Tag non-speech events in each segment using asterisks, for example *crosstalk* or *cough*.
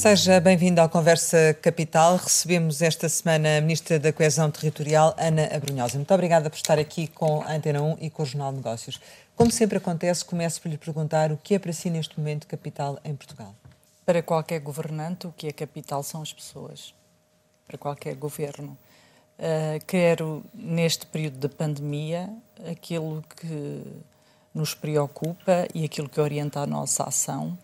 Seja bem-vindo ao Conversa Capital. Recebemos esta semana a Ministra da Coesão Territorial, Ana Abrunhosa. Muito obrigada por estar aqui com a Antena 1 e com o Jornal de Negócios. Como sempre acontece, começo por lhe perguntar o que é para si neste momento capital em Portugal? Para qualquer governante, o que é capital são as pessoas. Para qualquer governo. Uh, quero, neste período de pandemia, aquilo que nos preocupa e aquilo que orienta a nossa ação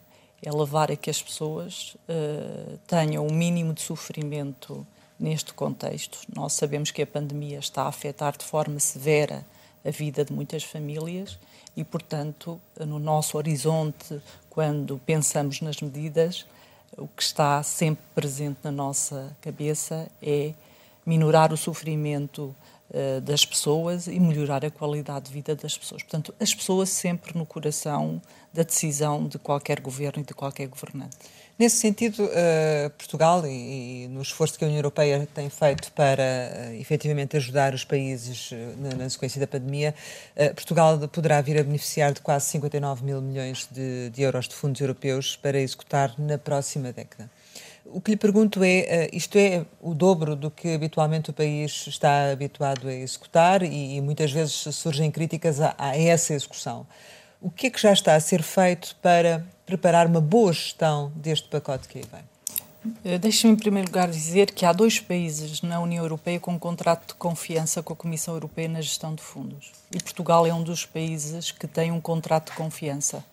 é levar a que as pessoas uh, tenham o mínimo de sofrimento neste contexto. Nós sabemos que a pandemia está a afetar de forma severa a vida de muitas famílias e, portanto, no nosso horizonte, quando pensamos nas medidas, o que está sempre presente na nossa cabeça é minorar o sofrimento das pessoas e melhorar a qualidade de vida das pessoas. Portanto, as pessoas sempre no coração da decisão de qualquer governo e de qualquer governante. Nesse sentido, uh, Portugal, e, e, no esforço que a União Europeia tem feito para uh, efetivamente ajudar os países uh, na, na, sequência da pandemia, Portugal poderá vir a beneficiar de quase 59 mil milhões de, de euros de fundos europeus para executar na próxima década. O que lhe pergunto é, isto é o dobro do que habitualmente o país está habituado a executar e, e muitas vezes surgem críticas a, a essa execução. O que é que já está a ser feito para preparar uma boa gestão deste pacote que aí vem? Eh, deixe-me, em primeiro lugar, dizer que há dois países na União Europeia com um contrato de confiança com a Comissão Europeia na gestão de fundos. E Portugal é um dos países que tem um contrato de confiança.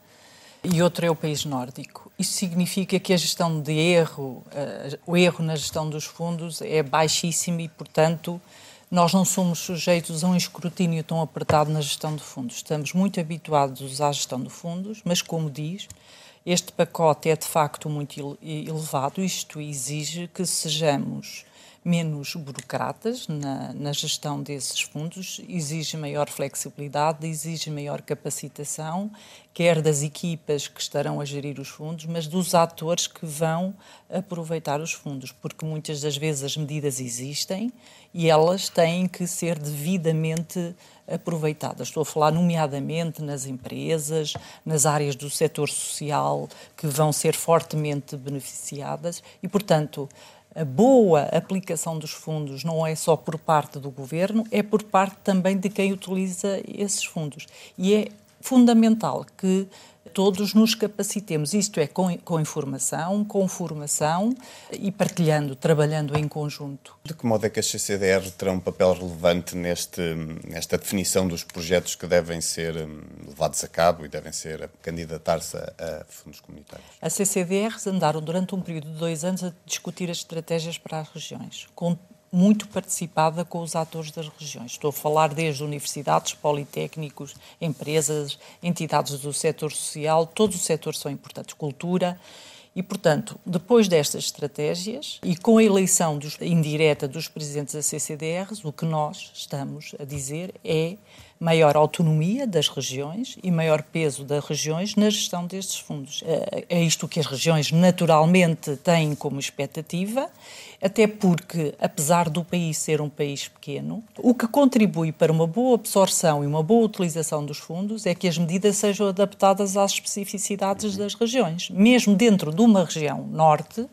E outro é o país nórdico. Isso significa que a gestão de erro, uh, o erro na gestão dos fundos é baixíssimo e, portanto, nós não somos sujeitos a um escrutínio tão apertado na gestão de fundos. Estamos muito habituados à gestão de fundos, mas, como diz, este pacote é de facto muito elevado. Isto exige que sejamos menos burocratas na, na, gestão desses fundos, exige maior flexibilidade, exige maior capacitação, quer das equipas que estarão a gerir os fundos, mas dos atores que vão aproveitar os fundos, porque muitas das vezes as medidas existem e elas têm que ser devidamente aproveitadas. Estou a falar nomeadamente nas empresas, nas áreas do setor social que vão ser fortemente beneficiadas e, portanto, a boa aplicação dos fundos não é só por parte do governo, é por parte também de quem utiliza esses fundos. E é fundamental que todos nos capacitemos, isto é, com, com, informação, com formação e partilhando, trabalhando em conjunto. De que modo é que as CCDR terão um papel relevante neste, nesta definição dos projetos que devem ser hum, levados a cabo e devem ser candidatar-se a, a, fundos comunitários? As CCDRs andaram durante um período de dois anos a discutir as estratégias para as regiões, com muito participada com os atores das regiões. Estou a falar desde universidades, politécnicos, empresas, entidades do setor social, todos os setores são importantes, cultura. E, portanto, depois destas estratégias e com a eleição dos, indireta dos presidentes da CCDRs, o que nós estamos a dizer é maior autonomia das regiões e maior peso das regiões na gestão destes fundos. É, é isto que as regiões naturalmente têm como expectativa, até porque, apesar do país ser um país pequeno, o que contribui para uma boa absorção e uma boa utilização dos fundos é que as medidas sejam adaptadas às especificidades das regiões. Mesmo dentro de uma região norte,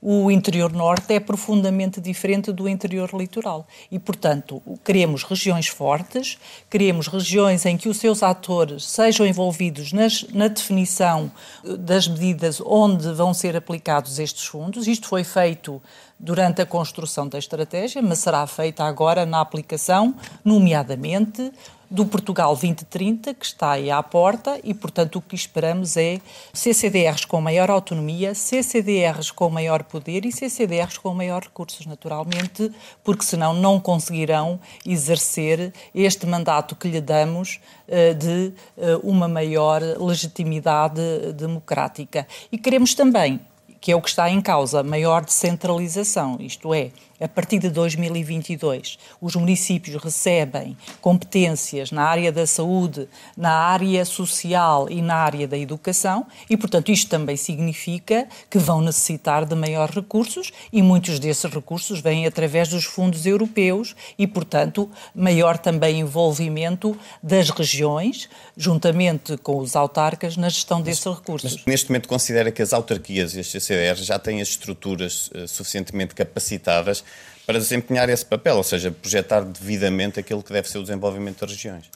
o interior norte é profundamente diferente do interior litoral. E, portanto, queremos regiões fortes, queremos regiões em que os seus atores sejam envolvidos nas, na definição eh, das medidas onde vão ser aplicados estes fundos. Isto foi feito durante a construção da estratégia, mas será feita agora na aplicação, nomeadamente do Portugal 2030, que está aí à porta, e, portanto, o que esperamos é CCDRs com maior autonomia, CCDRs com maior poder e CCDRs com maior recursos, naturalmente, porque senão não conseguirão exercer este mandato que lhe damos eh, de eh, uma maior legitimidade democrática. E queremos também que é o que está em causa, maior descentralização, isto é, a partir de 2022, os municípios recebem competências na área da saúde, na área social e na área da educação, e, portanto, isto também significa que vão necessitar de maiores recursos e muitos desses recursos vêm através dos fundos europeus e, portanto, maior também envolvimento das regiões, juntamente com os autarcas, na gestão desses recursos. Mas, neste momento, considera que as autarquias e as CCDRs já têm as estruturas uh, suficientemente capacitadas para desempenhar esse papel, ou seja, projetar devidamente aquilo que deve ser o desenvolvimento das regiões.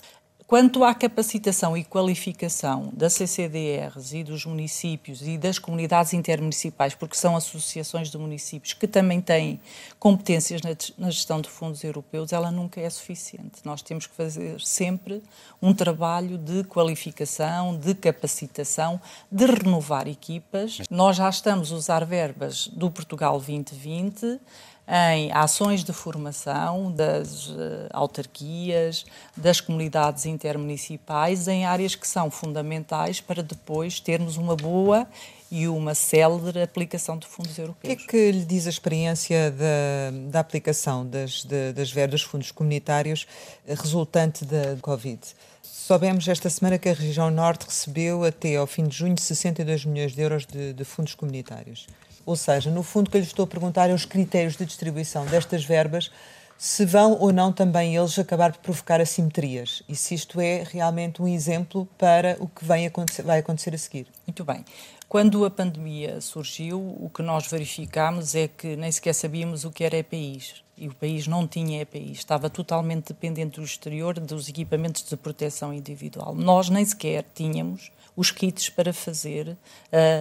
Quanto à capacitação e qualificação da CCDRs e dos municípios e das comunidades intermunicipais, porque são associações de municípios que também têm competências na gestão de fundos europeus, ela nunca é suficiente. Nós temos que fazer sempre um trabalho de qualificação, de capacitação, de renovar equipas. Nós já estamos a usar verbas do Portugal 2020 em ações de formação das uh, autarquias, das comunidades intermunicipais, em áreas que são fundamentais para depois termos uma boa e uma célere aplicação de fundos europeus. O que é que lhe diz a experiência da, da aplicação das, de, das verbas dos fundos comunitários eh, resultante da Covid? Soubemos esta semana que a região Norte recebeu até ao fim de junho 62 milhões de euros de, de fundos comunitários. Ou seja, no fundo, o que eu lhe estou a perguntar é os critérios de distribuição destas verbas, se vão ou não também eles acabar por provocar assimetrias e se isto é realmente um exemplo para o que vem acontecer, vai acontecer a seguir. Muito bem. Quando a pandemia surgiu, o que nós verificámos é que nem sequer sabíamos o que era EPIs. E o país não tinha EPIs, estava totalmente dependente do exterior dos equipamentos de proteção individual. Nós nem sequer tínhamos os kits para fazer uh,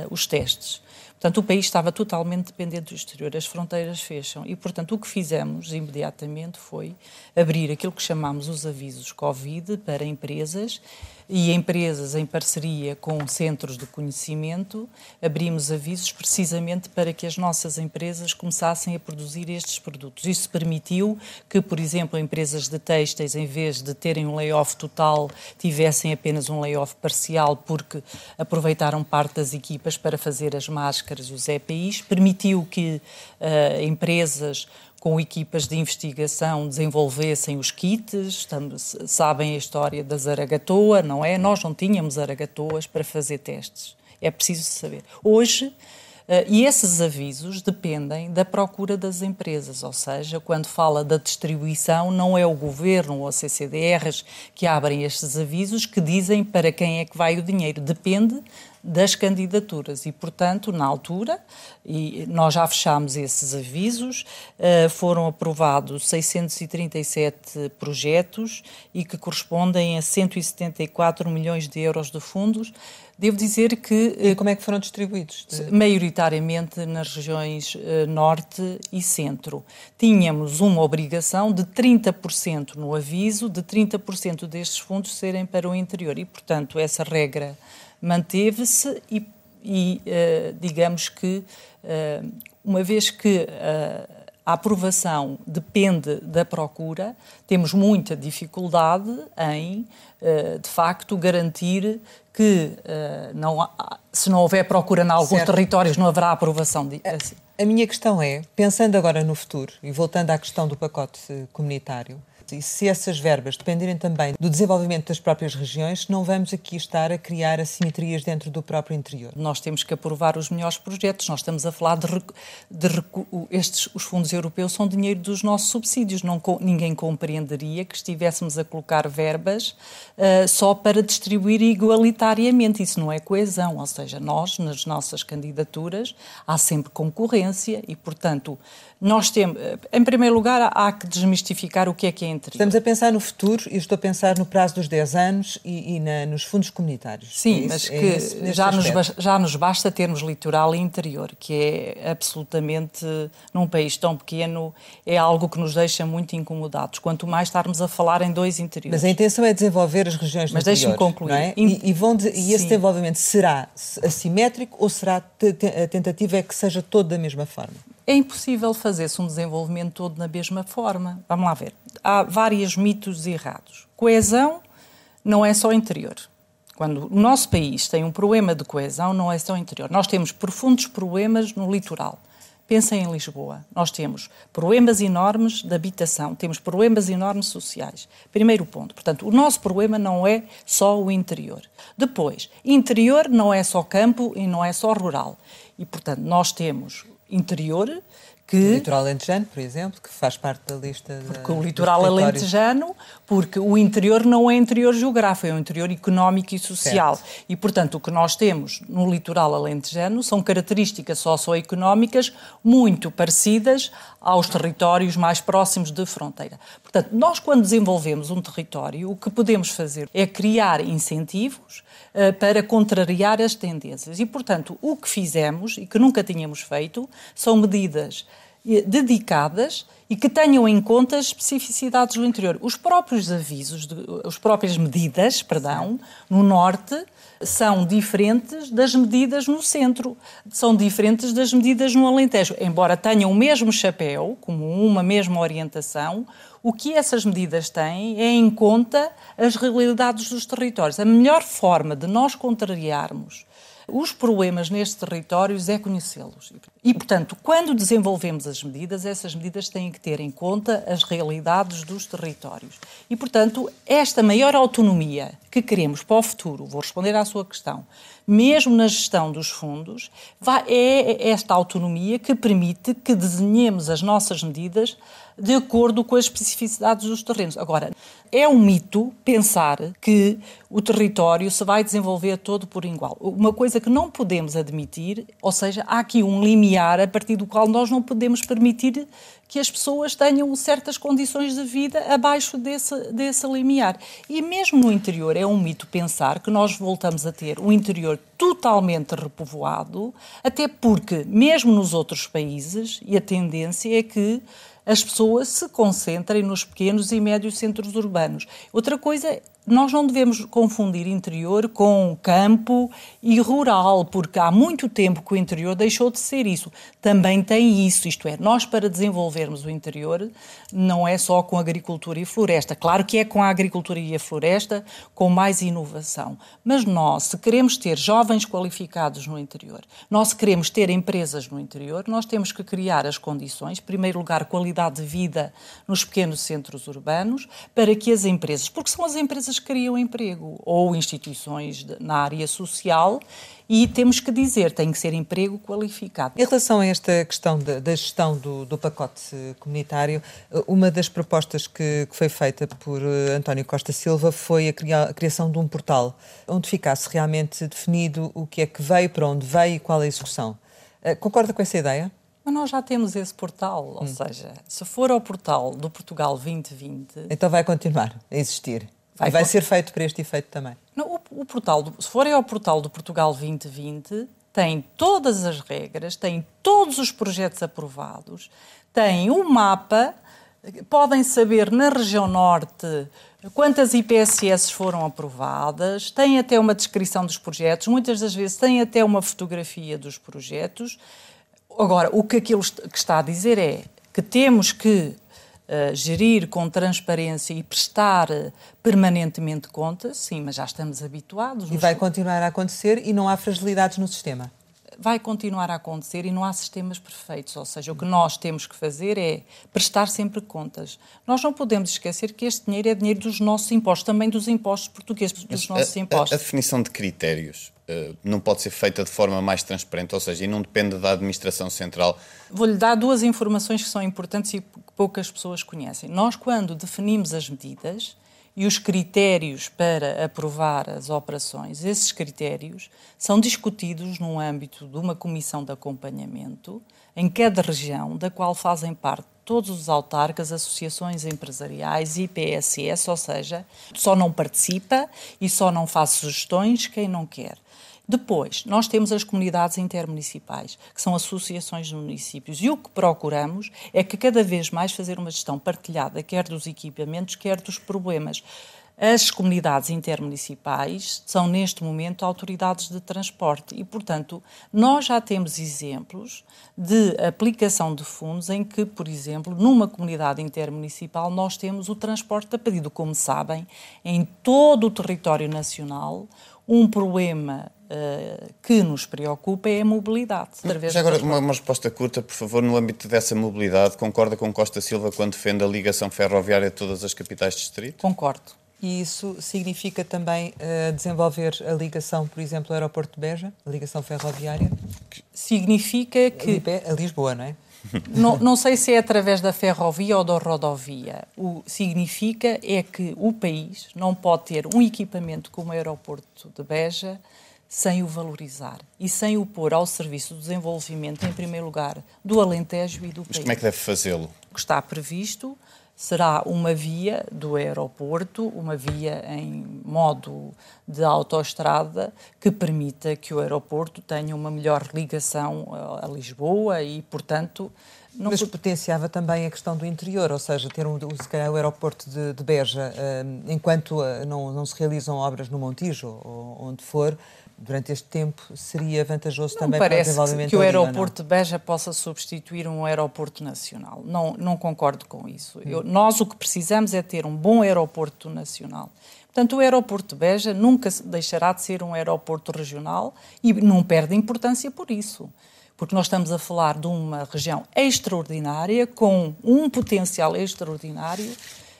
os testes. Portanto, o país estava totalmente dependente do exterior, as fronteiras fecham. E, portanto, o que fizemos imediatamente foi abrir aquilo que chamamos os avisos Covid para empresas e empresas em parceria com centros de conhecimento, abrimos avisos precisamente para que as nossas empresas começassem a produzir estes produtos. Isso permitiu que, por exemplo, empresas de têxteis, em vez de terem um layoff total, tivessem apenas um layoff parcial, porque aproveitaram parte das equipas para fazer as máscaras e os EPIs, permitiu que uh, empresas com equipas de investigação desenvolvessem os kits, sabem a história da zaragatoa, não é? Nós não tínhamos zaragatoas para fazer testes. É preciso saber. Hoje, Uh, e esses avisos dependem da procura das empresas, ou seja, quando fala da distribuição, não é o governo ou a CCDRs que abrem estes avisos que dizem para quem é que vai o dinheiro. Depende das candidaturas e, portanto, na altura, e nós já fechámos esses avisos, uh, foram aprovados 637 projetos e que correspondem a 174 milhões de euros de fundos. Devo dizer que. E como é que foram distribuídos? De... Maioritariamente nas regiões uh, norte e centro. Tínhamos uma obrigação de 30% no aviso, de 30% destes fundos serem para o interior. E, portanto, essa regra manteve-se e, e uh, digamos que, uh, uma vez que a aprovação depende da procura, temos muita dificuldade em, de facto, garantir que uh, não há, se não houver procura em alguns certo. territórios não haverá aprovação. De, assim. a, a minha questão é, pensando agora no futuro e voltando à questão do pacote comunitário, e se essas verbas dependerem também do desenvolvimento das próprias regiões, não vamos aqui estar a criar assimetrias dentro do próprio interior. Nós temos que aprovar os melhores projetos. Nós estamos a falar de, de estes os fundos europeus são dinheiro dos nossos subsídios. Não, ninguém compreenderia que estivéssemos a colocar verbas uh, só para distribuir igualitariamente. Isso não é coesão. Ou seja, nós nas nossas candidaturas há sempre concorrência e, portanto, nós temos, em primeiro lugar, há que desmistificar o que é que é interior. Estamos a pensar no futuro e estou a pensar no prazo dos 10 anos e, e na, nos fundos comunitários. Sim, é mas que é já, nos, já nos basta termos litoral e interior, que é absolutamente, num país tão pequeno, é algo que nos deixa muito incomodados, quanto mais estarmos a falar em dois interiores. Mas a intenção é desenvolver as regiões Mas deixe-me concluir. É? E, e, vão de, e esse desenvolvimento será assimétrico ou será a tentativa é que seja todo da mesma forma? É impossível fazer-se um desenvolvimento todo na mesma forma. Vamos lá ver. Há vários mitos errados. Coesão não é só interior. Quando o nosso país tem um problema de coesão, não é só interior. Nós temos profundos problemas no litoral. Pensem em Lisboa. Nós temos problemas enormes de habitação, temos problemas enormes sociais. Primeiro ponto. Portanto, o nosso problema não é só o interior. Depois, interior não é só campo e não é só rural. E, portanto, nós temos interior, que... O litoral alentejano, por exemplo, que faz parte da lista... Porque o litoral alentejano, porque o interior não é interior geográfico, é um interior económico e social. Certo. E, portanto, o que nós temos no litoral alentejano são características socioeconómicas muito parecidas aos territórios mais próximos de fronteira. Portanto, nós quando desenvolvemos um território, o que podemos fazer é criar incentivos uh, para contrariar as tendências. E, portanto, o que fizemos e que nunca tínhamos feito são medidas dedicadas e que tenham em conta as especificidades do interior. Os próprios avisos, as próprias medidas, perdão, no norte são diferentes das medidas no centro, são diferentes das medidas no Alentejo. Embora tenham o mesmo chapéu, como uma mesma orientação, o que essas medidas têm é em conta as realidades dos territórios. A melhor forma de nós contrariarmos os problemas nestes territórios é conhecê-los. E, portanto, quando desenvolvemos as medidas, essas medidas têm que ter em conta as realidades dos territórios. E, portanto, esta maior autonomia que queremos para o futuro, vou responder à sua questão, mesmo na gestão dos fundos, é esta autonomia que permite que desenhemos as nossas medidas de acordo com as especificidades dos terrenos. Agora, é um mito pensar que o território se vai desenvolver todo por igual. Uma coisa que não podemos admitir, ou seja, há aqui um limiar a partir do qual nós não podemos permitir que as pessoas tenham certas condições de vida abaixo desse, desse limiar. E mesmo no interior é um mito pensar que nós voltamos a ter um interior totalmente repovoado, até porque, mesmo nos outros países, e a tendência é que as pessoas se concentrem nos pequenos e médios centros urbanos. Outra coisa nós não devemos confundir interior com campo e rural, porque há muito tempo que o interior deixou de ser isso. Também tem isso, isto é, nós para desenvolvermos o interior não é só com agricultura e floresta. Claro que é com a agricultura e a floresta com mais inovação. Mas nós, se queremos ter jovens qualificados no interior, nós se queremos ter empresas no interior, nós temos que criar as condições, em primeiro lugar, qualidade de vida nos pequenos centros urbanos, para que as empresas, porque são as empresas criam emprego, ou instituições de, na área social, e temos que dizer, tem que ser emprego qualificado. Em relação a esta questão da, da gestão do, do, pacote comunitário, uma das propostas que, que, foi feita por eh, António Costa Silva foi a, cria, a criação de um portal onde ficasse realmente definido o que é que veio, para onde veio e qual a execução. Eh, concorda com essa ideia? Mas nós já temos esse portal, ou hum. seja, se for ao portal do Portugal 2020. Então vai continuar a existir. Vai, vai ser feito para este efeito também. Não, o, o, portal, do, se forem ao portal do Portugal 2020, tem todas as regras, tem todos os projetos aprovados, tem um mapa, podem saber na região norte quantas IPSS foram aprovadas, tem até uma descrição dos projetos, muitas das vezes tem até uma fotografia dos projetos. Agora, o que aquilo que está a dizer é que temos que uh, gerir com transparência e prestar uh, permanentemente contas, sim, mas já estamos habituados. E vai continuar a acontecer e não há fragilidades no sistema? vai continuar a acontecer e não há sistemas perfeitos. Ou seja, o que nós temos que fazer é prestar sempre contas. Nós não podemos esquecer que este dinheiro é dinheiro dos nossos impostos, também dos impostos portugueses, dos Mas nossos a, impostos. A, a, definição de critérios uh, não pode ser feita de forma mais transparente, ou seja, e não depende da administração central. Vou-lhe dar duas informações que são importantes e poucas pessoas conhecem. Nós, quando definimos as medidas, e os critérios para aprovar as operações, esses critérios são discutidos no âmbito de uma comissão de acompanhamento em cada região, da qual fazem parte todos os autarcas, associações empresariais e PSS, ou seja, só não participa e só não faz sugestões quem não quer. Depois, nós temos as comunidades intermunicipais, que são associações de municípios, e o que procuramos é que cada vez mais fazer uma gestão partilhada, quer dos equipamentos, quer dos problemas. As comunidades intermunicipais são, neste momento, autoridades de transporte e, portanto, nós já temos exemplos de aplicação de fundos em que, por exemplo, numa comunidade intermunicipal, nós temos o transporte a pedido. Como sabem, em todo o território nacional, um problema uh, que nos preocupa é a mobilidade. Já agora, uma, uma, resposta curta, por favor, no âmbito dessa mobilidade, concorda com Costa Silva quando defende a ligação ferroviária de todas as capitais de distrito? Concordo. E isso significa também uh, desenvolver a ligação, por exemplo, ao aeroporto de Beja, a ligação ferroviária? Significa que... A Lisboa, não é? *laughs* Não, não, sei se é através da ferrovia ou da rodovia. O significa é que o país não pode ter um equipamento como o aeroporto de Beja sem o valorizar e sem o pôr ao serviço do desenvolvimento, em primeiro lugar, do Alentejo e do Mas país. Mas como é que deve fazê-lo? O que está previsto será uma via do aeroporto, uma via em modo de autoestrada que permita que o aeroporto tenha uma melhor ligação a Lisboa e, portanto, não Mas potenciava também a questão do interior, ou seja, ter um, se calhar o aeroporto de, de Beja, uh, enquanto uh, não, não se realizam obras no Montijo ou onde for, durante este tempo seria vantajoso não também para o desenvolvimento que o aeroporto de Beja possa substituir um aeroporto nacional. Não, não concordo com isso. Eu, nós o que precisamos é ter um bom aeroporto nacional. Portanto, o aeroporto de Beja nunca deixará de ser um aeroporto regional e não perde importância por isso. Porque nós estamos a falar de uma região extraordinária, com um potencial extraordinário,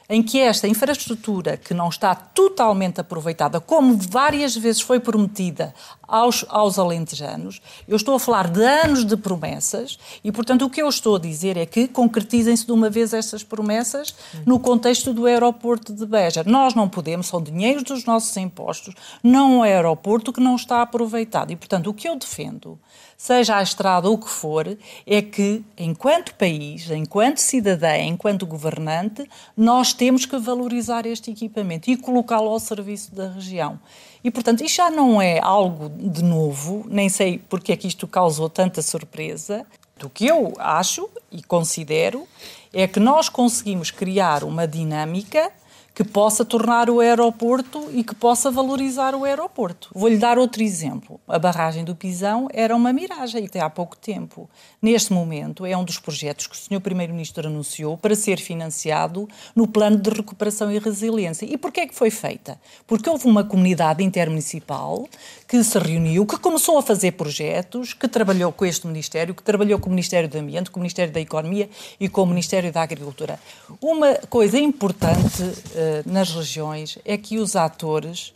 em que esta infraestrutura, que não está totalmente aproveitada, como várias vezes foi prometida aos, aos alentejanos, eu estou a falar de anos de promessas e, portanto, o que eu estou a dizer é que concretizem-se de uma vez estas promessas no contexto do aeroporto de Beja. Nós não podemos, são dinheiros dos nossos impostos, não um aeroporto que não está aproveitado. E, portanto, o que eu defendo seja a estrada ou o que for, é que, enquanto país, enquanto cidadã, enquanto governante, nós temos que valorizar este equipamento e colocá-lo ao serviço da região. E, portanto, isto já não é algo de novo, nem sei porque é que isto causou tanta surpresa. O que eu acho e considero é que nós conseguimos criar uma dinâmica que possa tornar o aeroporto e que possa valorizar o aeroporto. Vou-lhe dar outro exemplo. A barragem do Pisão era uma miragem até há pouco tempo. Neste momento, é um dos projetos que o Sr. Primeiro-Ministro anunciou para ser financiado no Plano de Recuperação e Resiliência. E porquê é que foi feita? Porque houve uma comunidade intermunicipal que se reuniu, que começou a fazer projetos, que trabalhou com este Ministério, que trabalhou com o Ministério do Ambiente, com o Ministério da Economia e com o Ministério da Agricultura. Uma coisa importante uh, nas regiões é que os atores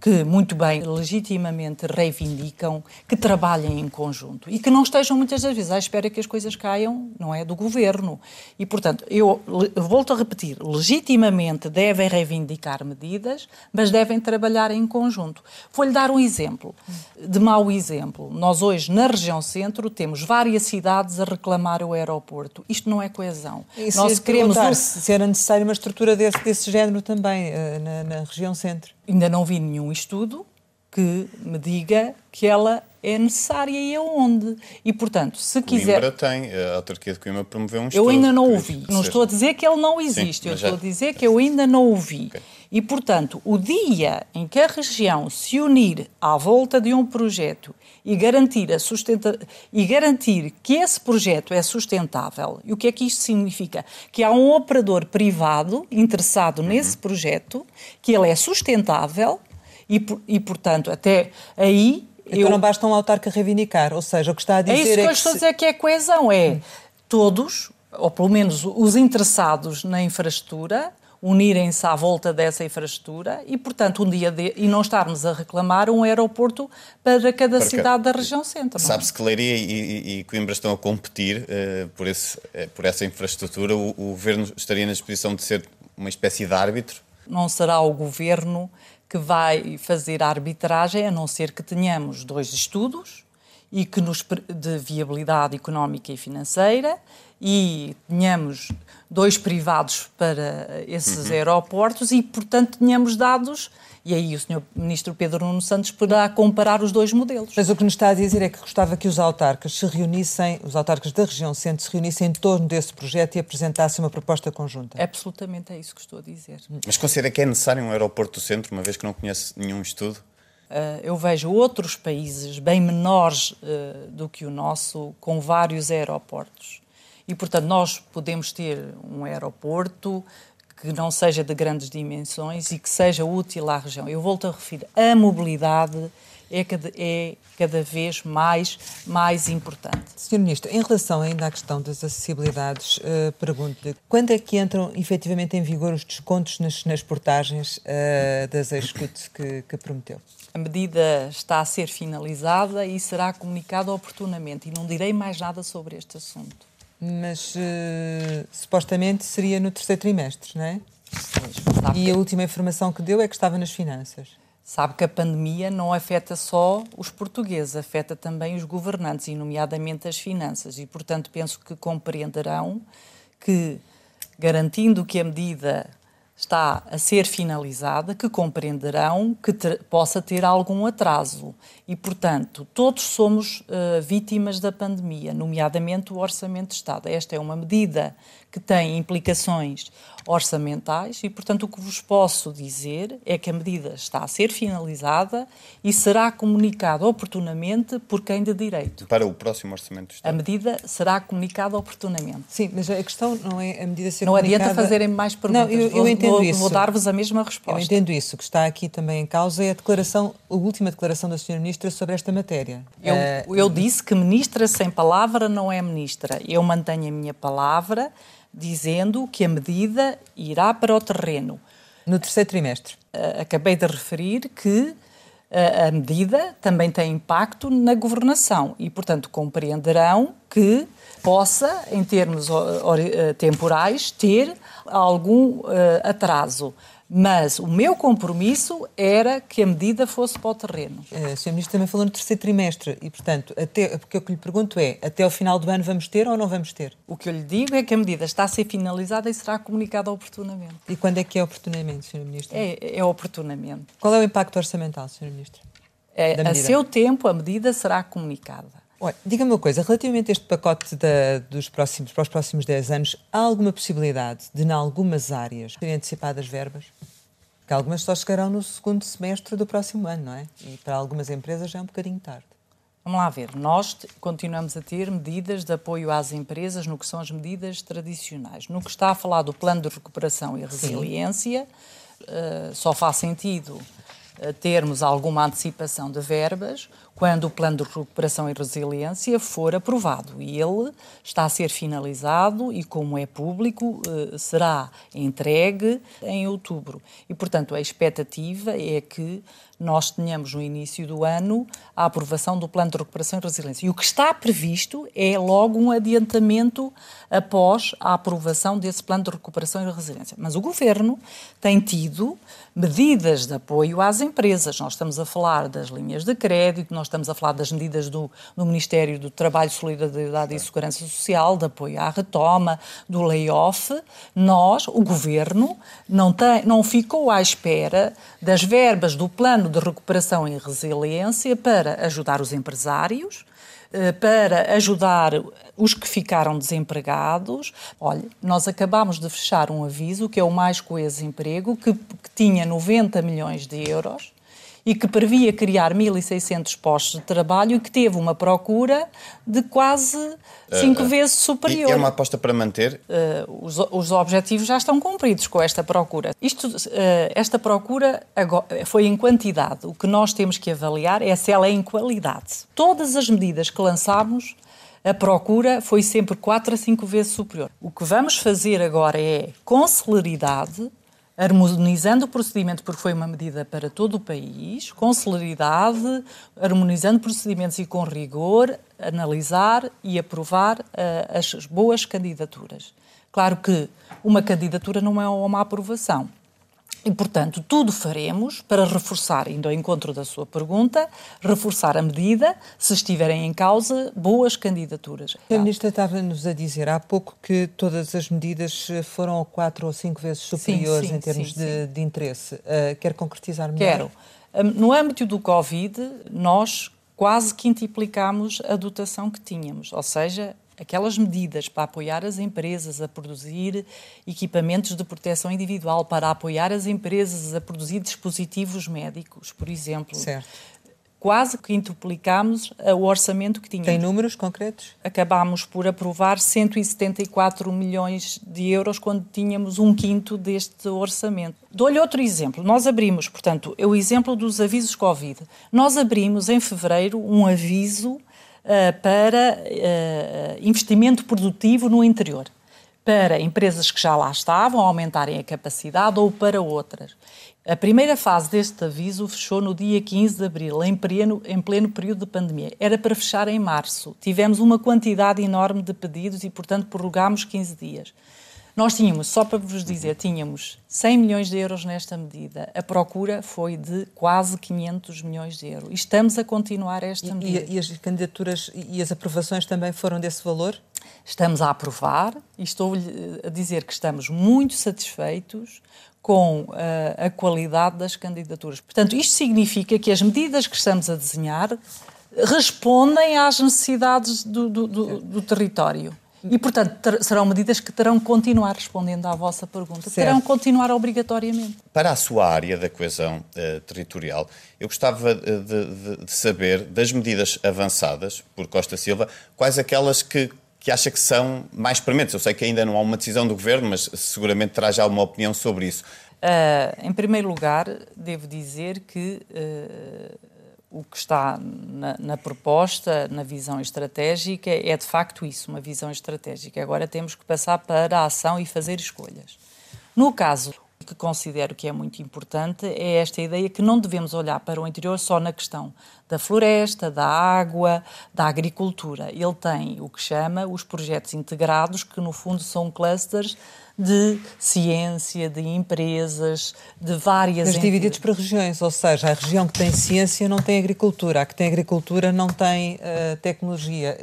que muito bem, legitimamente reivindicam que trabalhem em conjunto e que não estejam muitas das vezes à espera que as coisas caiam, não é, do governo. E, portanto, eu volto a repetir, legitimamente devem reivindicar medidas, mas devem trabalhar em conjunto. Vou-lhe dar um exemplo, de mau exemplo. Nós hoje, na região centro, temos várias cidades a reclamar o aeroporto. Isto não é coesão. E Nós queremos... Se era necessária uma estrutura desse, desse género também, eh, na, na região centro ainda não vi nenhum estudo que me diga que ela é necessária e aonde. E, portanto, se quiser... Coimbra tem, a autarquia de Coimbra promoveu um estudo. Eu ainda não ouvi. Não estou a dizer que ele não existe, Sim, eu já... estou a dizer que eu ainda não ouvi. Okay. E, portanto, o dia em que a região se unir à volta de um projeto e garantir, a sustenta... e garantir que esse projeto é sustentável, e o que é que isto significa? Que há um operador privado interessado uhum. nesse projeto, que ele é sustentável e, e portanto, até aí então eu... não basta um autarca reivindicar, ou seja, o que está a dizer é isso que é eu estou a dizer que é coesão, é todos, ou pelo menos os interessados na infraestrutura, unirem-se à volta dessa infraestrutura e, portanto, um dia de... e não estarmos a reclamar um aeroporto para cada para cidade da região centro. É? Sabe-se que Leiria e, e, e, Coimbra estão a competir uh, por, esse, uh, por essa infraestrutura. O, o governo estaria na disposição de ser uma espécie de árbitro? Não será o governo que vai fazer a arbitragem, a não ser que tenhamos dois estudos e que nos de viabilidade económica e financeira e tenhamos dois privados para esses uhum. aeroportos e, portanto, tenhamos dados e aí o Sr. Ministro Pedro Nuno Santos poderá comparar os dois modelos. Mas o que nos está a dizer é que gostava que os autarcas se reunissem, os autarcas da região centro se reunissem em torno desse projeto e apresentassem uma proposta conjunta. Absolutamente é isso que estou a dizer. Mas considera que é necessário um aeroporto do centro, uma vez que não conhece nenhum estudo? Uh, eu vejo outros países bem menores uh, do que o nosso, com vários aeroportos. E, portanto, nós podemos ter um aeroporto que não seja de grandes dimensões e que seja útil à região. Eu volto a referir, a mobilidade é cada, é cada vez mais, mais importante. Sr. Ministro, em relação ainda à questão das acessibilidades, uh, pergunto-lhe quando é que entram efetivamente em vigor os descontos nas, nas portagens uh, das Execute que, que prometeu? A medida está a ser finalizada e será comunicada oportunamente. E não direi mais nada sobre este assunto. Mas uh, supostamente seria no terceiro trimestre, não é? e a última informação que deu é que estava nas finanças. Sabe que a pandemia não afeta só os portugueses, afeta também os governantes, e nomeadamente as finanças. E, portanto, penso que compreenderão que, garantindo que a medida está a ser finalizada, que compreenderão que ter, possa ter algum atraso. E, portanto, todos somos uh, vítimas da pandemia, nomeadamente o Orçamento de Estado. Esta é uma medida que tem implicações orçamentais e, portanto, o que vos posso dizer é que a medida está a ser finalizada e será comunicada oportunamente por quem de direito. Para o próximo Orçamento do Estado. A medida será comunicada oportunamente. Sim, mas a questão não é a medida ser não comunicada... Não adianta fazerem mais perguntas. Não, eu, eu entendo vou, isso. Vou dar-vos a mesma resposta. Eu entendo isso. O que está aqui também em causa é a declaração, a última declaração da Sra. Ministra sobre esta matéria. Eu, uh, eu disse que ministra sem palavra não é ministra. Eu mantenho a minha palavra dizendo que a medida irá para o terreno. No terceiro trimestre. Acabei de referir que a medida também tem impacto na governação e, portanto, compreenderão que possa, em termos temporais, ter algum atraso. Mas o meu compromisso era que a medida fosse para o terreno. A Sra. Ministra também falou no terceiro trimestre e, portanto, até, porque o que lhe pergunto é, até o final do ano vamos ter ou não vamos ter? O que eu lhe digo é que a medida está a ser finalizada e será comunicada oportunamente. E quando é que é oportunamente, Sra. Ministra? É, é oportunamente. Qual é o impacto orçamental, Sra. Ministra? É, a seu tempo, a medida será comunicada. Diga-me uma coisa, relativamente a este pacote da, dos próximos, para os próximos 10 anos, há alguma possibilidade de, em algumas áreas, serem antecipadas verbas? Porque algumas só chegarão no segundo semestre do próximo ano, não é? E para algumas empresas já é um bocadinho tarde. Vamos lá ver. Nós continuamos a ter medidas de apoio às empresas no que são as medidas tradicionais. No que está a falar do plano de recuperação e resiliência, uh, só faz sentido termos alguma antecipação de verbas quando o plano de recuperação e resiliência for aprovado. E ele está a ser finalizado e, como é público, eh, será entregue em outubro. E, portanto, a expectativa é que nós tenhamos no início do ano a aprovação do Plano de Recuperação e Resiliência. E o que está previsto é logo um adiantamento após a aprovação desse Plano de Recuperação e Resiliência. Mas o Governo tem tido medidas de apoio às empresas. Nós estamos a falar das linhas de crédito, nós estamos a falar das medidas do, do Ministério do Trabalho, Solidariedade e Segurança Social, de apoio à retoma, do layoff. Nós, o Governo, não, tem, não ficou à espera das verbas do Plano de Recuperação e Resiliência para ajudar os empresários, eh, para ajudar os que ficaram desempregados. Olha, nós acabamos de fechar um aviso, que é o Mais Coeso Emprego, que, que tinha 90 milhões de euros e que previa criar 1.600 postos de trabalho e que teve uma procura de quase cinco uh, vezes superior. E é uma aposta para manter? Uh, os, os, objetivos já estão cumpridos com esta procura. Isto, uh, esta procura agora, foi em quantidade. O que nós temos que avaliar é se ela é em qualidade. Todas as medidas que lançámos a procura foi sempre quatro a cinco vezes superior. O que vamos fazer agora é, com celeridade, harmonizando o procedimento, porque foi uma medida para todo o país, com celeridade, harmonizando procedimentos e com rigor, analisar e aprovar uh, as boas candidaturas. Claro que uma candidatura não é uma aprovação. E, portanto, tudo faremos para reforçar, indo ao encontro da sua pergunta, reforçar a medida se estiverem em causa boas candidaturas. A Ministra estava-nos a dizer há pouco que todas as medidas foram quatro ou cinco vezes superiores sim, sim, em termos sim, de, de, interesse. Uh, quer concretizar melhor? Quero. No âmbito do Covid, nós quase quintuplicámos a dotação que tínhamos, ou seja, aquelas medidas para apoiar as empresas a produzir equipamentos de proteção individual, para apoiar as empresas a produzir dispositivos médicos, por exemplo. Certo quase quintuplicámos o orçamento que tínhamos. Tem números concretos? Acabámos por aprovar 174 milhões de euros quando tínhamos um quinto deste orçamento. Dou-lhe outro exemplo. Nós abrimos, portanto, é o exemplo dos avisos Covid. Nós abrimos em fevereiro um aviso para uh, investimento produtivo no interior para empresas que já lá estavam aumentarem a capacidade ou para outras. A primeira fase deste aviso fechou no dia 15 de abril, em pleno, em pleno período de pandemia. Era para fechar em março. Tivemos uma quantidade enorme de pedidos e, portanto, prorrogámos 15 dias. Nós tínhamos, só para vos dizer, tínhamos 100 milhões de euros nesta medida. A procura foi de quase 500 milhões de euros. E estamos a continuar esta e, medida. E, e as candidaturas e as aprovações também foram desse valor? Estamos a aprovar e estou a dizer que estamos muito satisfeitos com uh, a qualidade das candidaturas. Portanto, isto significa que as medidas que estamos a desenhar respondem às necessidades do, do, do, do território. E, portanto, serão medidas que terão que continuar, respondendo à vossa pergunta, certo. terão que continuar obrigatoriamente. Para a sua área da coesão uh, territorial, eu gostava de, de, de, saber das medidas avançadas por Costa Silva, quais aquelas que, que acha que são mais prementes? Eu sei que ainda não há uma decisão do Governo, mas seguramente terá já uma opinião sobre isso. Uh, em primeiro lugar, devo dizer que uh, o que está na, na, proposta, na visão estratégica, é de facto isso, uma visão estratégica. Agora temos que passar para a ação e fazer escolhas. No caso que considero que é muito importante é esta ideia que não devemos olhar para o interior só na questão da floresta, da água, da agricultura. Ele tem o que chama os projetos integrados, que no fundo são clusters de ciência, de empresas, de várias... Mas divididos para regiões, ou seja, a região que tem ciência não tem agricultura, a que tem agricultura não tem uh, tecnologia.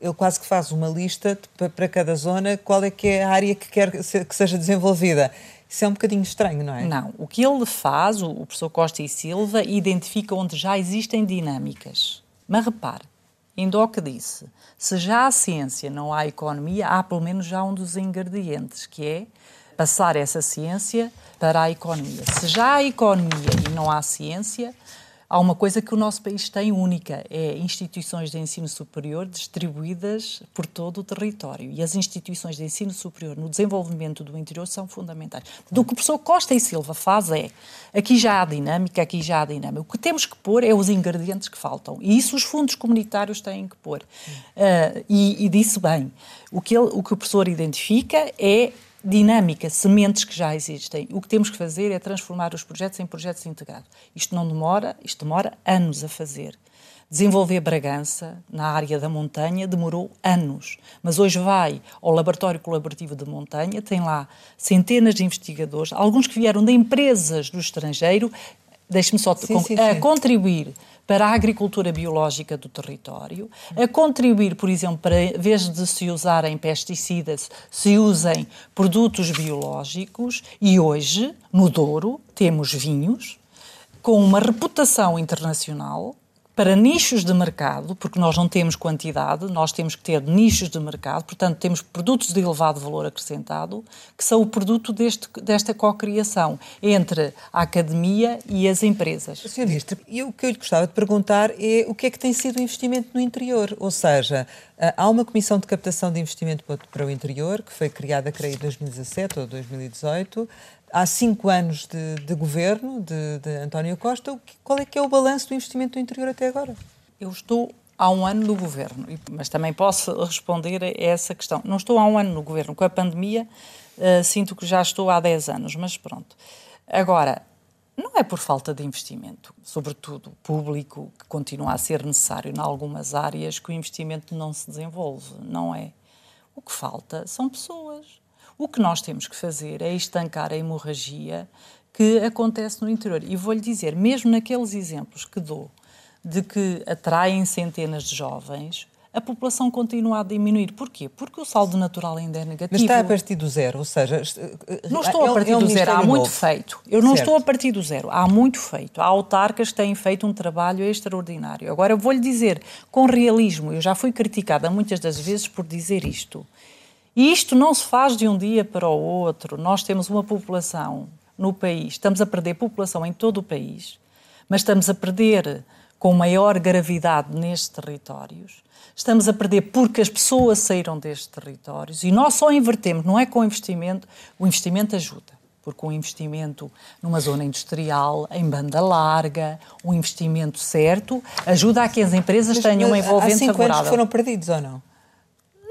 Ele quase que faz uma lista de, para cada zona qual é que é a área que quer que seja desenvolvida. Isso é um bocadinho estranho, não é? Não. O que ele faz, o professor Costa e Silva, identifica onde já existem dinâmicas. Mas repare, que disse, se já há ciência, não há economia, há pelo menos já um dos ingredientes, que é passar essa ciência para a economia. Se já há economia e não há ciência, há uma coisa que o nosso país tem única, é instituições de ensino superior distribuídas por todo o território. E as instituições de ensino superior no desenvolvimento do interior são fundamentais. Do que o professor Costa e Silva faz é, aqui já há dinâmica, aqui já há dinâmica. O que temos que pôr é os ingredientes que faltam. E isso os fundos comunitários têm que pôr. Uh, e, e disse bem, o que, ele, o que o professor identifica é dinâmica, sementes que já existem. O que temos que fazer é transformar os projetos em projetos integrados. Isto não demora, isto demora anos a fazer. Desenvolver Bragança na área da montanha demorou anos, mas hoje vai ao Laboratório Colaborativo de Montanha, tem lá centenas de investigadores, alguns que vieram de empresas do estrangeiro, deixe-me só sim, sim, sim. a contribuir para a agricultura biológica do território, a contribuir, por exemplo, para, em vez de se usarem pesticidas, se usem produtos biológicos e hoje, no Douro, temos vinhos com uma reputação internacional para nichos de mercado, porque nós não temos quantidade, nós temos que ter nichos de mercado, portanto, temos produtos de elevado valor acrescentado, que são o produto deste, desta cocriação entre a academia e as empresas. Sr. Ministro, e o que eu lhe gostava de perguntar é o que é que tem sido o investimento no interior, ou seja, há uma comissão de captação de investimento para o interior, que foi criada, creio, em 2017 ou 2018, há cinco anos de, de governo de, de, António Costa, qual é que é o balanço do investimento do interior até agora? Eu estou há um ano no governo, mas também posso responder a essa questão. Não estou há um ano no governo. Com a pandemia, uh, sinto que já estou há 10 anos, mas pronto. Agora, não é por falta de investimento, sobretudo público, que continua a ser necessário em algumas áreas, que o investimento não se desenvolve. Não é. O que falta são pessoas o que nós temos que fazer é estancar a hemorragia que acontece no interior. E vou-lhe dizer, mesmo naqueles exemplos que dou, de que atraem centenas de jovens, a população continua a diminuir. Porquê? Porque o saldo natural ainda é negativo. Mas está a partir do zero, ou seja... Não estou a partir é um do zero, há muito novo. feito. Eu não certo. estou a partir do zero, há muito feito. Há autarcas que têm feito um trabalho extraordinário. Agora, vou-lhe dizer, com realismo, eu já fui criticada muitas das vezes por dizer isto, e isto não se faz de um dia para o outro. Nós temos uma população no país, estamos a perder população em todo o país, mas estamos a perder com maior gravidade nestes territórios. Estamos a perder porque as pessoas saíram destes territórios e nós só invertemos, não é com investimento, o investimento ajuda porque um investimento numa zona industrial, em banda larga, um investimento certo, ajuda a que as empresas mas, tenham uma envolvente há cinco favorável. Anos foram perdidos ou não?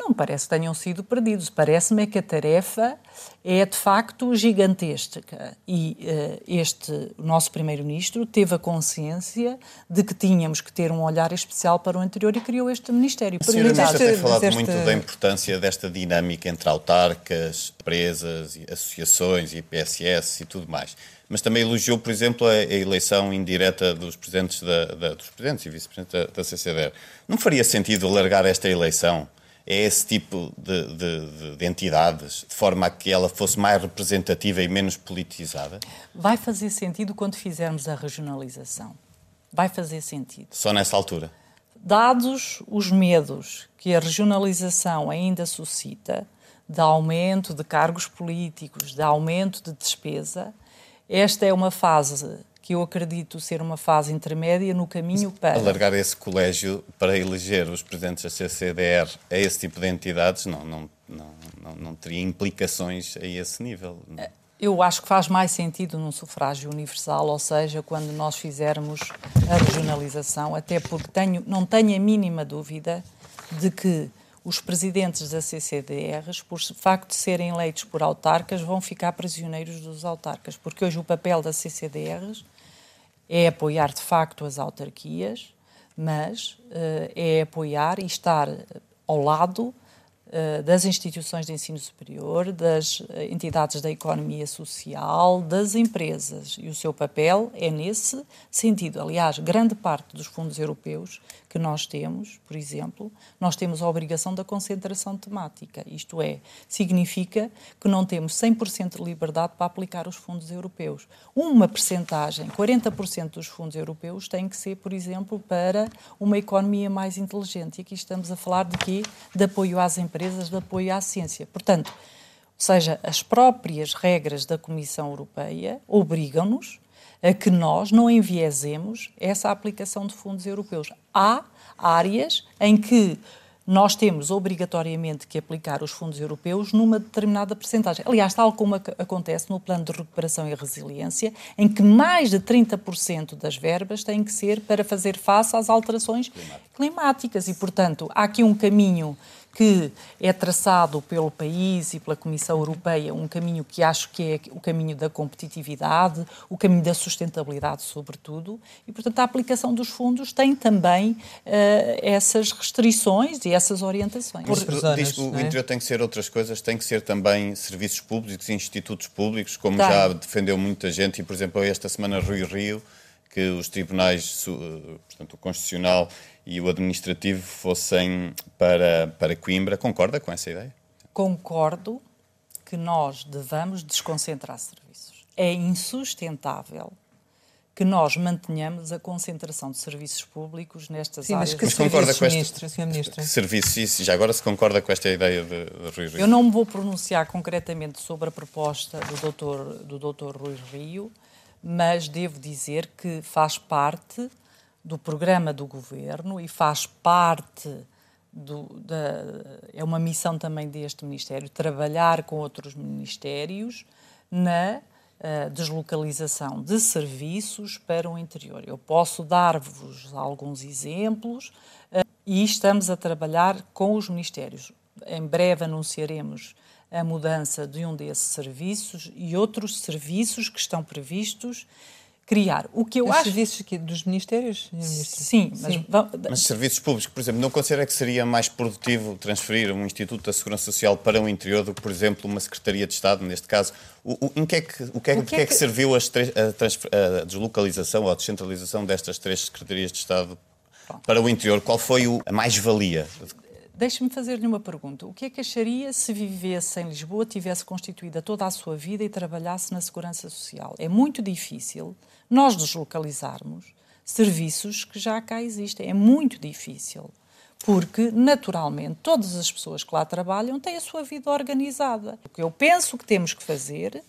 Não parece que tenham sido perdidos. Parece-me que a tarefa é de facto gigantesca. E uh, este o nosso primeiro-ministro teve a consciência de que tínhamos que ter um olhar especial para o interior e criou este ministério. A senhora Ministra tem falado este... muito da importância desta dinâmica entre autarcas, empresas, associações, IPSS e tudo mais. Mas também elogiou, por exemplo, a, a eleição indireta dos presidentes, da, da, dos presidentes e vice-presidentes da, da CCDR. Não faria sentido alargar esta eleição? É esse tipo de, de, de, entidades, de forma a que ela fosse mais representativa e menos politizada? Vai fazer sentido quando fizermos a regionalização. Vai fazer sentido. Só nessa altura? Dados os medos que a regionalização ainda suscita, de aumento de cargos políticos, de aumento de despesa, esta é uma fase que eu acredito ser uma fase intermédia no caminho para. Alargar esse colégio para eleger os presidentes da CCDR a esse tipo de entidades não, não, não, não, não teria implicações a esse nível. É, eu acho que faz mais sentido num sufrágio universal, ou seja, quando nós fizermos a regionalização, até porque tenho, não tenho a mínima dúvida de que os presidentes da CCDRs, por facto de serem eleitos por autarcas, vão ficar prisioneiros dos autarcas, porque hoje o papel da CCDRs é apoiar de facto as autarquias, mas uh, é apoiar e estar ao lado uh, das instituições de ensino superior, das eh, entidades da economia social, das empresas. E o seu papel é nesse sentido. Aliás, grande parte dos fundos europeus que nós temos, por exemplo, nós temos a obrigação da concentração temática. Isto é, significa que não temos 100% de liberdade para aplicar os fundos europeus. Uma percentagem, 40% dos fundos europeus tem que ser, por exemplo, para uma economia mais inteligente. E aqui estamos a falar de quê? De apoio às empresas, de apoio à ciência. Portanto, ou seja, as próprias regras da Comissão Europeia obrigam-nos a que nós não enviesemos essa aplicação de fundos europeus. Há áreas em que nós temos obrigatoriamente que aplicar os fundos europeus numa determinada percentagem. Aliás, tal como acontece no Plano de Recuperação e Resiliência, em que mais de 30% das verbas têm que ser para fazer face às alterações climáticas. E, portanto, há aqui um caminho que é traçado pelo país e pela Comissão Europeia, um caminho que acho que é o caminho da competitividade, o caminho da sustentabilidade, sobretudo, e, portanto, a aplicação dos fundos tem também uh, essas restrições e essas orientações. Por, diz que o é? interior tem que ser outras coisas, tem que ser também serviços públicos e institutos públicos, como tem. já defendeu muita gente, e, por exemplo, esta semana Rui Rio, que os tribunais, eh, portanto, o Constitucional e o administrativo fossem para, para Coimbra. Concorda com essa ideia? Concordo que nós devamos desconcentrar serviços. É insustentável que nós mantenhamos a concentração de serviços públicos nestas Sim, áreas. Mas que mas concorda com esta, Sra. Ministra? Serviços, já agora se concorda com esta ideia de, de Rui Rio? Eu não me vou pronunciar concretamente sobre a proposta do doutor, do doutor Rui Rio, mas devo dizer que faz parte do programa do governo e faz parte do, da, é uma missão também deste Ministério trabalhar com outros ministérios na uh, deslocalização de serviços para o interior. Eu posso dar-vos alguns exemplos uh, e estamos a trabalhar com os ministérios. Em breve anunciaremos a mudança de um desses serviços e outros serviços que estão previstos criar. O que eu Os acho... serviços aqui dos ministérios? Sim, mas... Sim. Mas serviços públicos, por exemplo, não considera que seria mais produtivo transferir um Instituto da Segurança Social para o interior do que, por exemplo, uma Secretaria de Estado, neste caso? O, o, em que é que, o que, é, o que, é que, que serviu três, a, a, deslocalização ou a descentralização destas três Secretarias de Estado para o interior? Qual foi o, a mais-valia? Deixe-me fazer-lhe uma pergunta. O que é que acharia se vivesse em Lisboa, tivesse constituída toda a sua vida e trabalhasse na segurança social? É muito difícil nós deslocalizarmos serviços que já cá existem. É muito difícil. Porque, naturalmente, todas as pessoas que lá trabalham têm a sua vida organizada. O que eu penso que temos que fazer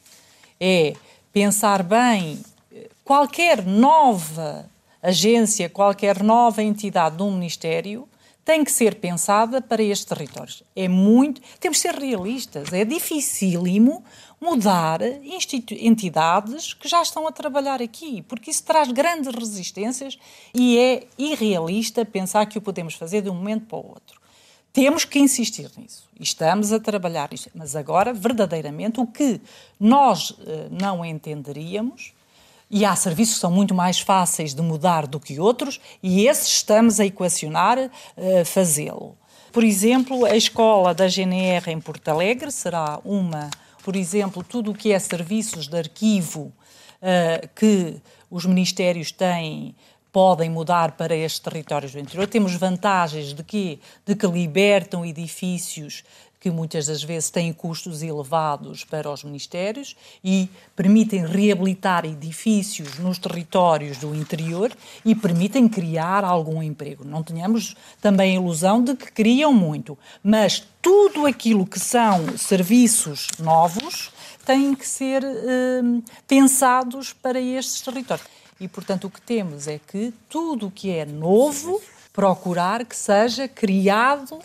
é pensar bem eh, qualquer nova agência, qualquer nova entidade de um Ministério tem que ser pensada para estes territórios. É muito. Temos que ser realistas. É dificílimo mudar entidades que já estão a trabalhar aqui, porque isso traz grandes resistências e é irrealista pensar que o podemos fazer de um momento para o outro. Temos que insistir nisso. Estamos a trabalhar nisso. Mas agora, verdadeiramente, o que nós eh, não entenderíamos e há serviços que são muito mais fáceis de mudar do que outros, e esses estamos a equacionar uh, fazê-lo. Por exemplo, a escola da GNR em Porto Alegre será uma, por exemplo, tudo o que é serviços de arquivo uh, que os ministérios têm podem mudar para estes territórios do interior. Temos vantagens de que, de que libertam edifícios que muitas das vezes têm custos elevados para os ministérios e permitem reabilitar edifícios nos territórios do interior e permitem criar algum emprego. Não tenhamos também a ilusão de que criam muito, mas tudo aquilo que são serviços novos têm que ser eh, pensados para estes territórios. E, portanto, o que temos é que tudo o que é novo, procurar que seja criado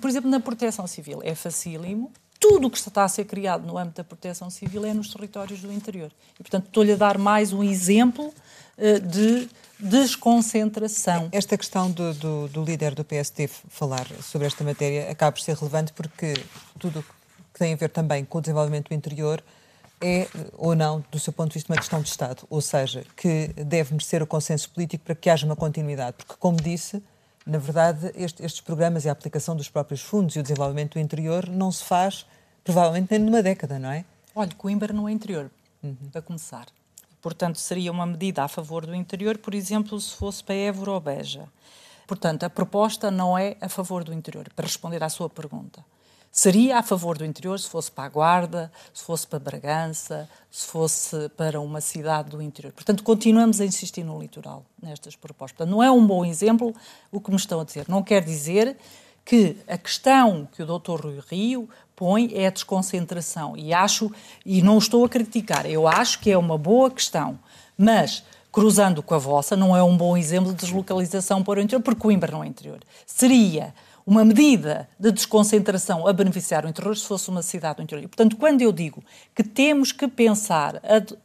por exemplo, na proteção civil é facílimo. Tudo o que está a ser criado no âmbito da proteção civil é nos territórios do interior. E, portanto, estou-lhe a dar mais um exemplo eh, de desconcentração. Esta questão do, do, do, líder do PSD falar sobre esta matéria acaba por ser relevante porque tudo que tem a ver também com o desenvolvimento do interior é ou não, do seu ponto de vista, uma questão de Estado. Ou seja, que deve merecer o consenso político para que haja uma continuidade. Porque, como disse, na verdade, este, estes programas e a aplicação dos próprios fundos e o desenvolvimento do interior não se faz, provavelmente, nem numa década, não é? Olha, Coimbra não é interior, uhum. para começar. Portanto, seria uma medida a favor do interior, por exemplo, se fosse para Évora ou Beja. Portanto, a proposta não é a favor do interior, para responder à sua pergunta. Seria a favor do interior se fosse para a Guarda, se fosse para Bragança, se fosse para uma cidade do interior. Portanto, continuamos a insistir no litoral, nestas propostas. Portanto, não é um bom exemplo o que me estão a dizer. Não quer dizer que a questão que o Dr. Rui Rio põe é a desconcentração. E acho, e não estou a criticar, eu acho que é uma boa questão. Mas cruzando com a vossa, não é um bom exemplo de deslocalização para o interior, porque Coimbra não é interior. Seria uma medida de desconcentração a beneficiar o interior se fosse uma cidade do interior. Portanto, quando eu digo que temos que pensar,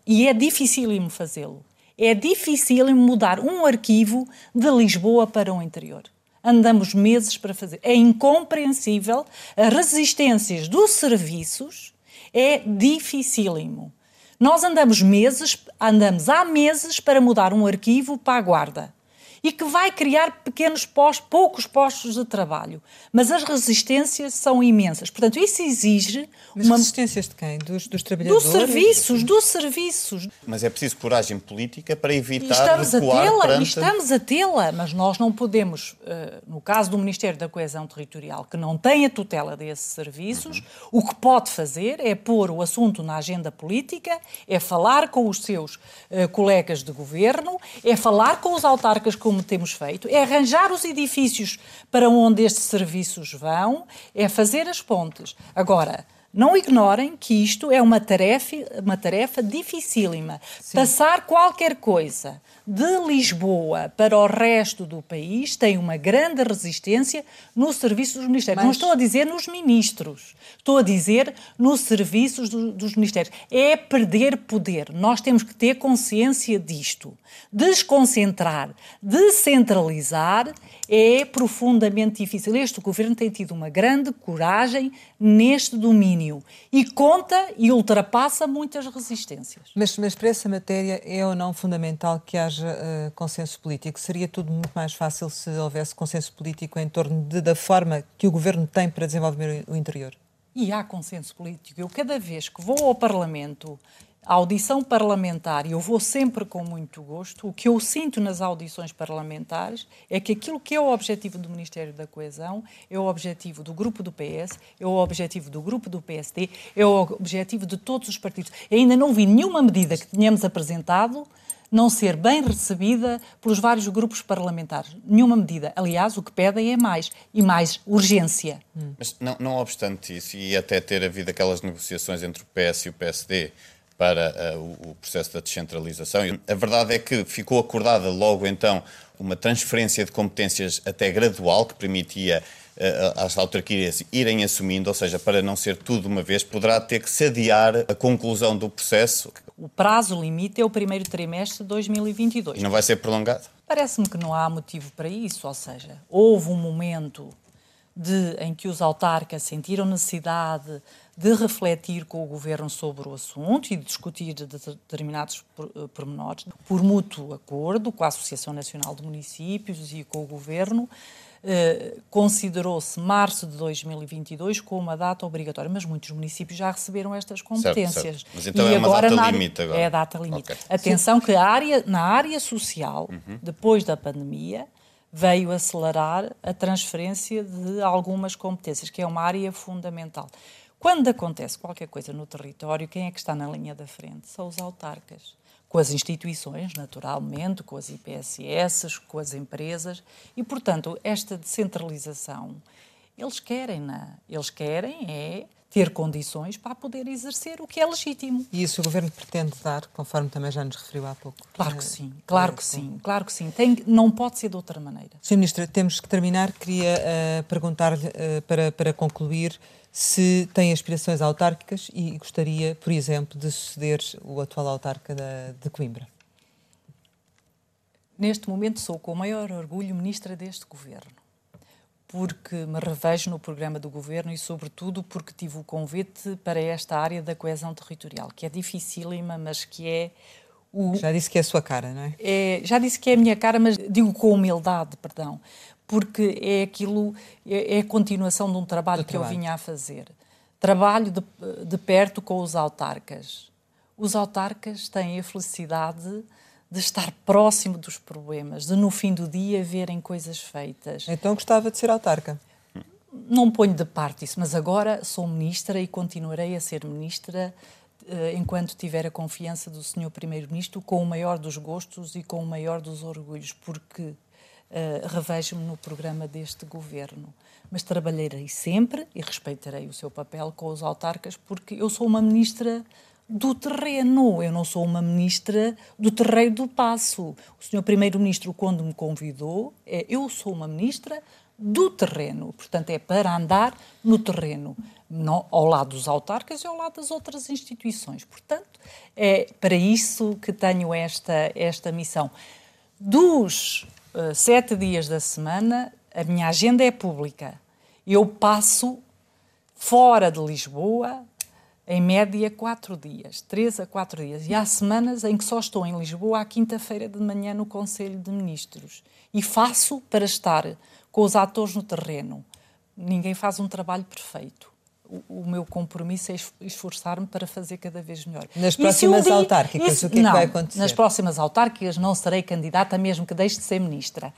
e é dificílimo fazê-lo, é dificílimo mudar um arquivo de Lisboa para o interior. Andamos meses para fazer. É incompreensível. As resistências dos serviços é dificílimo. Nós andamos meses, andamos há meses para mudar um arquivo para a guarda e que vai criar pequenos postos, poucos postos de trabalho. Mas as resistências são imensas. Portanto, isso exige. Mas uma... resistências de quem? Dos, dos trabalhadores? Dos serviços, dos serviços. Mas é preciso coragem política para evitar estamos a perante... Estamos a tê-la, mas nós não podemos, eh, no caso do Ministério da Coesão Territorial, que não tem a tutela desses serviços, uhum. o que pode fazer é pôr o assunto na agenda política, é falar com os seus uh, colegas de governo, é falar com os autarcas, com como temos feito, é arranjar os edifícios para onde estes serviços vão, é fazer as pontes. Agora, não ignorem que isto é uma tarefa, uma tarefa dificílima. Sim. Passar qualquer coisa de Lisboa para o resto do país tem uma grande resistência no serviço dos ministérios. Mas... Não estou a dizer nos ministros, estou a dizer nos serviços do, dos ministérios. É perder poder. Nós temos que ter consciência disto. Desconcentrar, descentralizar é profundamente difícil. Este governo tem tido uma grande coragem neste domínio e conta e ultrapassa muitas resistências. Mas, mas para essa matéria é ou não fundamental que haja uh, consenso político? Seria tudo muito mais fácil se houvesse consenso político em torno de, da forma que o governo tem para desenvolver o interior? E há consenso político. Eu, cada vez que vou ao Parlamento a audição parlamentar, e eu vou sempre com muito gosto, o que eu sinto nas audições parlamentares é que aquilo que é o objetivo do Ministério da Coesão é o objetivo do grupo do PS, é o objetivo do grupo do PSD, é o objetivo de todos os partidos. Eu ainda não vi nenhuma medida que tenhamos apresentado não ser bem recebida pelos vários grupos parlamentares. Nenhuma medida. Aliás, o que pedem é mais e mais urgência. Mas não, não obstante isso, e até ter havido aquelas negociações entre o PS e o PSD, para uh, o processo da descentralização. A verdade é que ficou acordada logo então uma transferência de competências até gradual que permitia às autarquias irem assumindo, ou seja, para não ser tudo de uma vez, poderá ter que se adiar a conclusão do processo. O prazo limite é o primeiro trimestre de 2022. E não vai ser prolongado? Parece-me que não há motivo para isso, ou seja, houve um momento de, em que os autarcas sentiram necessidade de refletir com o governo sobre o assunto e de discutir determinados eh, pormenores, por mútuo acordo com a Associação Nacional de Municípios e com o governo. Eh, considerou-se março de 2022 como uma data obrigatória, mas muitos municípios já receberam estas competências. Certo, certo. Mas então e é uma agora, data limite agora. É a data limite. Okay. Atenção Sim. que a área, na área social, uhum. depois da pandemia, veio acelerar a transferência de algumas competências, que é uma área fundamental. Quando acontece qualquer coisa no território, quem é que está na linha da frente? São os autarcas. Com as instituições, naturalmente, com as IPSS, com as empresas. E, portanto, esta descentralização, eles querem, -na. eles querem é ter condições para poder exercer o que é legítimo. E isso o Governo pretende dar, conforme também já nos referiu há pouco? Claro que sim, claro que sim, claro que sim. Tem, não pode ser de outra maneira. Sr. Ministra, temos que terminar. Queria uh, perguntar-lhe, uh, para, para concluir, se tem aspirações autárquicas e gostaria, por exemplo, de suceder o atual autarca da, de Coimbra. Neste momento sou com o maior orgulho ministra deste governo, porque me revejo no programa do governo e, sobretudo, porque tive o convite para esta área da coesão territorial, que é dificílima, mas que é o... Já disse que é a sua cara, não é? é? Já disse que é a minha cara, mas digo com humildade, perdão, porque é aquilo, é, é a continuação de um trabalho que trabalho. eu vinha a fazer. Trabalho de, de perto com os autarcas. Os autarcas têm a felicidade de estar próximo dos problemas, de no fim do dia verem coisas feitas. Então gostava de ser autarca? Não ponho de parte isso, mas agora sou ministra e continuarei a ser ministra eh, enquanto tiver a confiança do Sr. Primeiro-Ministro, com o maior dos gostos e com o maior dos orgulhos, porque uh, revejo-me no programa deste governo. Mas trabalharei sempre e respeitarei o seu papel com os autarcas, porque eu sou uma ministra do terreno, eu não sou uma ministra do terreiro do passo. O senhor primeiro-ministro, quando me convidou, é eu sou uma ministra do terreno, portanto é para andar no terreno, não, ao lado dos autarcas e ao lado das outras instituições. Portanto, é para isso que tenho esta, esta missão. Dos uh, sete dias da semana, a minha agenda é pública. Eu passo fora de Lisboa, em média, quatro dias, três a quatro dias. E há semanas em que só estou em Lisboa à quinta-feira de manhã no Conselho de Ministros. E faço para estar com os atores no terreno. Ninguém faz um trabalho perfeito o, meu compromisso é esforçar-me para fazer cada vez melhor. Nas próximas digo, autárquicas, isso, o que, é que vai acontecer? Nas próximas autárquicas não serei candidata, mesmo que deixe de ser ministra.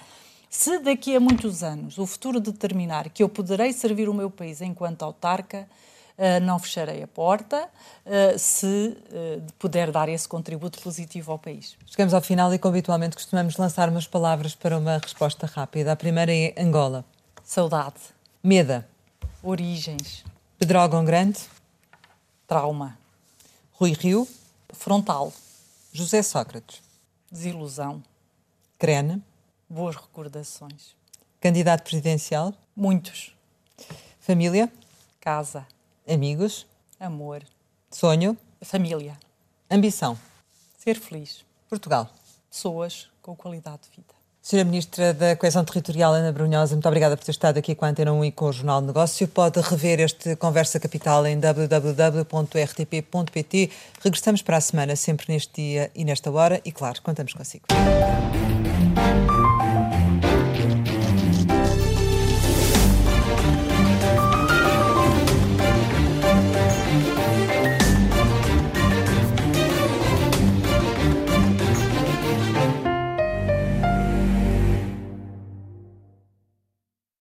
Se daqui a muitos anos o futuro determinar que eu poderei servir o meu país enquanto autarca, não fecharei a porta uh, se uh, puder dar esse contributo positivo ao país. Chegamos ao final e, como habitualmente, costumamos lançar umas palavras para uma resposta rápida. A primeira é Angola. Saudade. Meda. Origens. Pedrógão Grande. Trauma. Rui Rio. Frontal. José Sócrates. Desilusão. Crene. Boas recordações. Candidato presidencial. Muitos. Família. Casa. Amigos. Amor. Sonho. Família. Ambição. Ser feliz. Portugal. Pessoas com qualidade de vida. Senhora Ministra da Coesão Territorial, Ana Brunhosa, muito obrigada por ter estado aqui com a Antena 1 e com o Jornal de Negócio. Pode rever este Conversa Capital em www.rtp.pt. Regressamos para a semana, sempre neste dia e nesta hora, e claro, contamos consigo.